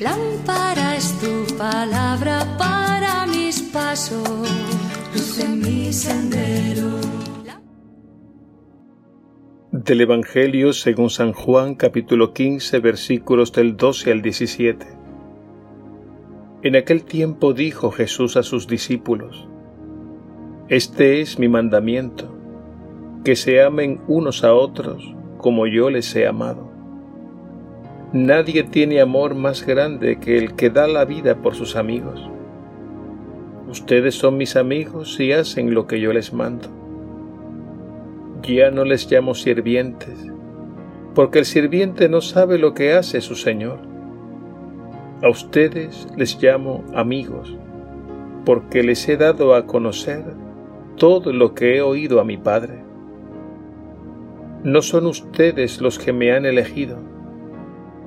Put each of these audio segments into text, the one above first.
Lámpara es tu palabra para mis pasos, luz en mi sendero. Del Evangelio según San Juan capítulo 15 versículos del 12 al 17. En aquel tiempo dijo Jesús a sus discípulos, Este es mi mandamiento, que se amen unos a otros como yo les he amado. Nadie tiene amor más grande que el que da la vida por sus amigos. Ustedes son mis amigos y hacen lo que yo les mando. Ya no les llamo sirvientes, porque el sirviente no sabe lo que hace su Señor. A ustedes les llamo amigos, porque les he dado a conocer todo lo que he oído a mi Padre. No son ustedes los que me han elegido,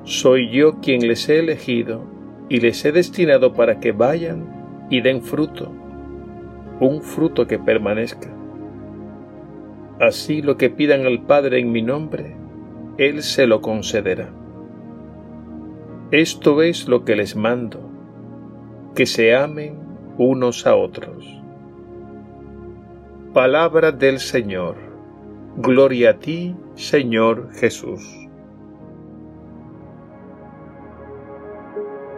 soy yo quien les he elegido y les he destinado para que vayan y den fruto, un fruto que permanezca. Así lo que pidan al Padre en mi nombre, Él se lo concederá. Esto es lo que les mando, que se amen unos a otros. Palabra del Señor. Gloria a ti, Señor Jesús. thank you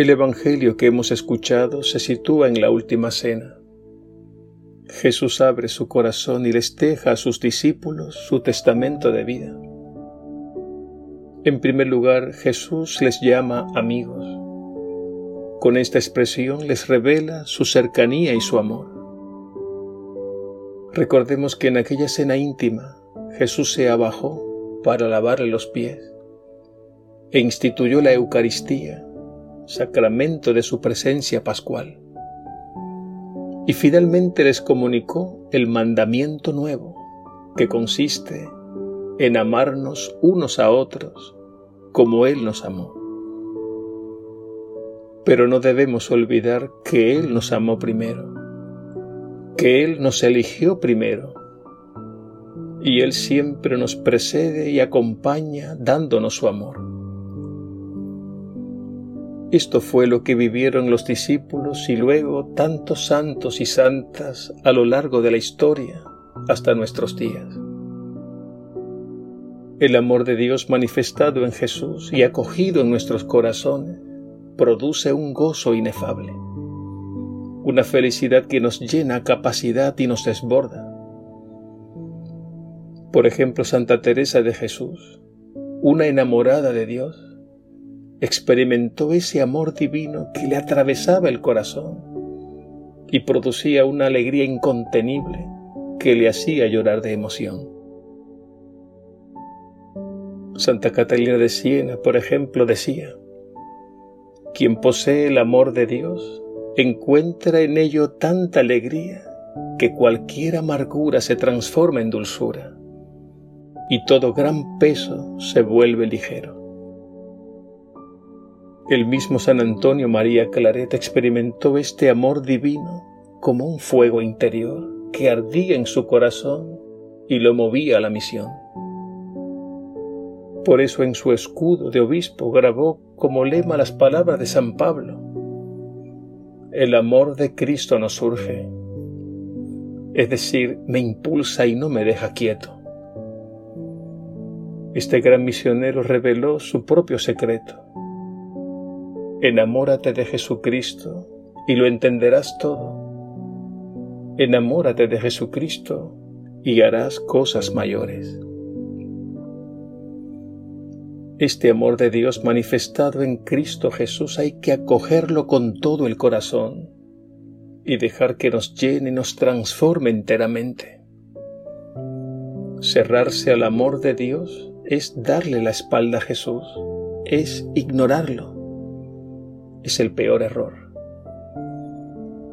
El Evangelio que hemos escuchado se sitúa en la última cena. Jesús abre su corazón y les deja a sus discípulos su testamento de vida. En primer lugar, Jesús les llama amigos. Con esta expresión les revela su cercanía y su amor. Recordemos que en aquella cena íntima Jesús se abajó para lavarle los pies e instituyó la Eucaristía, sacramento de su presencia pascual. Y finalmente les comunicó el mandamiento nuevo, que consiste en amarnos unos a otros como Él nos amó. Pero no debemos olvidar que Él nos amó primero, que Él nos eligió primero, y Él siempre nos precede y acompaña dándonos su amor. Esto fue lo que vivieron los discípulos y luego tantos santos y santas a lo largo de la historia hasta nuestros días. El amor de Dios manifestado en Jesús y acogido en nuestros corazones produce un gozo inefable, una felicidad que nos llena a capacidad y nos desborda. Por ejemplo, Santa Teresa de Jesús, una enamorada de Dios, experimentó ese amor divino que le atravesaba el corazón y producía una alegría incontenible que le hacía llorar de emoción. Santa Catalina de Siena, por ejemplo, decía, quien posee el amor de Dios encuentra en ello tanta alegría que cualquier amargura se transforma en dulzura y todo gran peso se vuelve ligero. El mismo San Antonio María Claret experimentó este amor divino como un fuego interior que ardía en su corazón y lo movía a la misión. Por eso en su escudo de obispo grabó como lema las palabras de San Pablo. El amor de Cristo nos surge, es decir, me impulsa y no me deja quieto. Este gran misionero reveló su propio secreto Enamórate de Jesucristo y lo entenderás todo. Enamórate de Jesucristo y harás cosas mayores. Este amor de Dios manifestado en Cristo Jesús hay que acogerlo con todo el corazón y dejar que nos llene nos transforme enteramente. Cerrarse al amor de Dios es darle la espalda a Jesús, es ignorarlo es el peor error,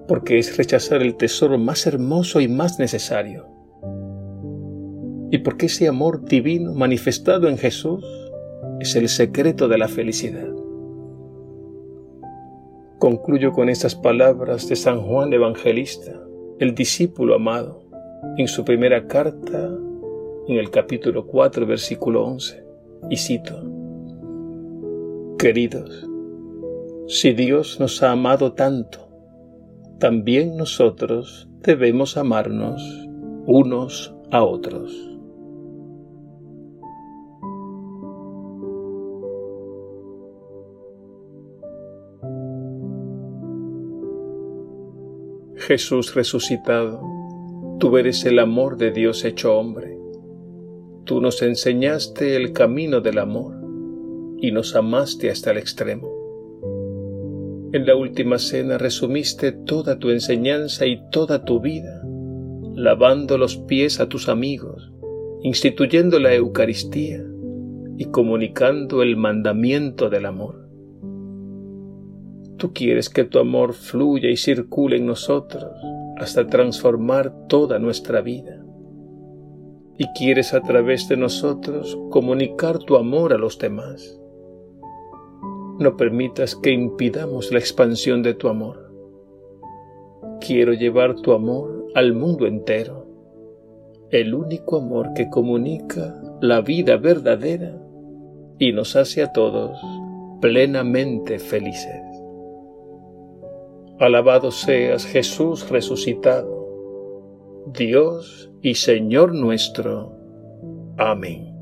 porque es rechazar el tesoro más hermoso y más necesario. Y porque ese amor divino manifestado en Jesús es el secreto de la felicidad. Concluyo con estas palabras de San Juan Evangelista, el discípulo amado, en su primera carta, en el capítulo 4, versículo 11, y cito, Queridos, si Dios nos ha amado tanto, también nosotros debemos amarnos unos a otros. Jesús resucitado, tú eres el amor de Dios hecho hombre. Tú nos enseñaste el camino del amor y nos amaste hasta el extremo. En la última cena resumiste toda tu enseñanza y toda tu vida, lavando los pies a tus amigos, instituyendo la Eucaristía y comunicando el mandamiento del amor. Tú quieres que tu amor fluya y circule en nosotros hasta transformar toda nuestra vida. Y quieres a través de nosotros comunicar tu amor a los demás. No permitas que impidamos la expansión de tu amor. Quiero llevar tu amor al mundo entero, el único amor que comunica la vida verdadera y nos hace a todos plenamente felices. Alabado seas Jesús resucitado, Dios y Señor nuestro. Amén.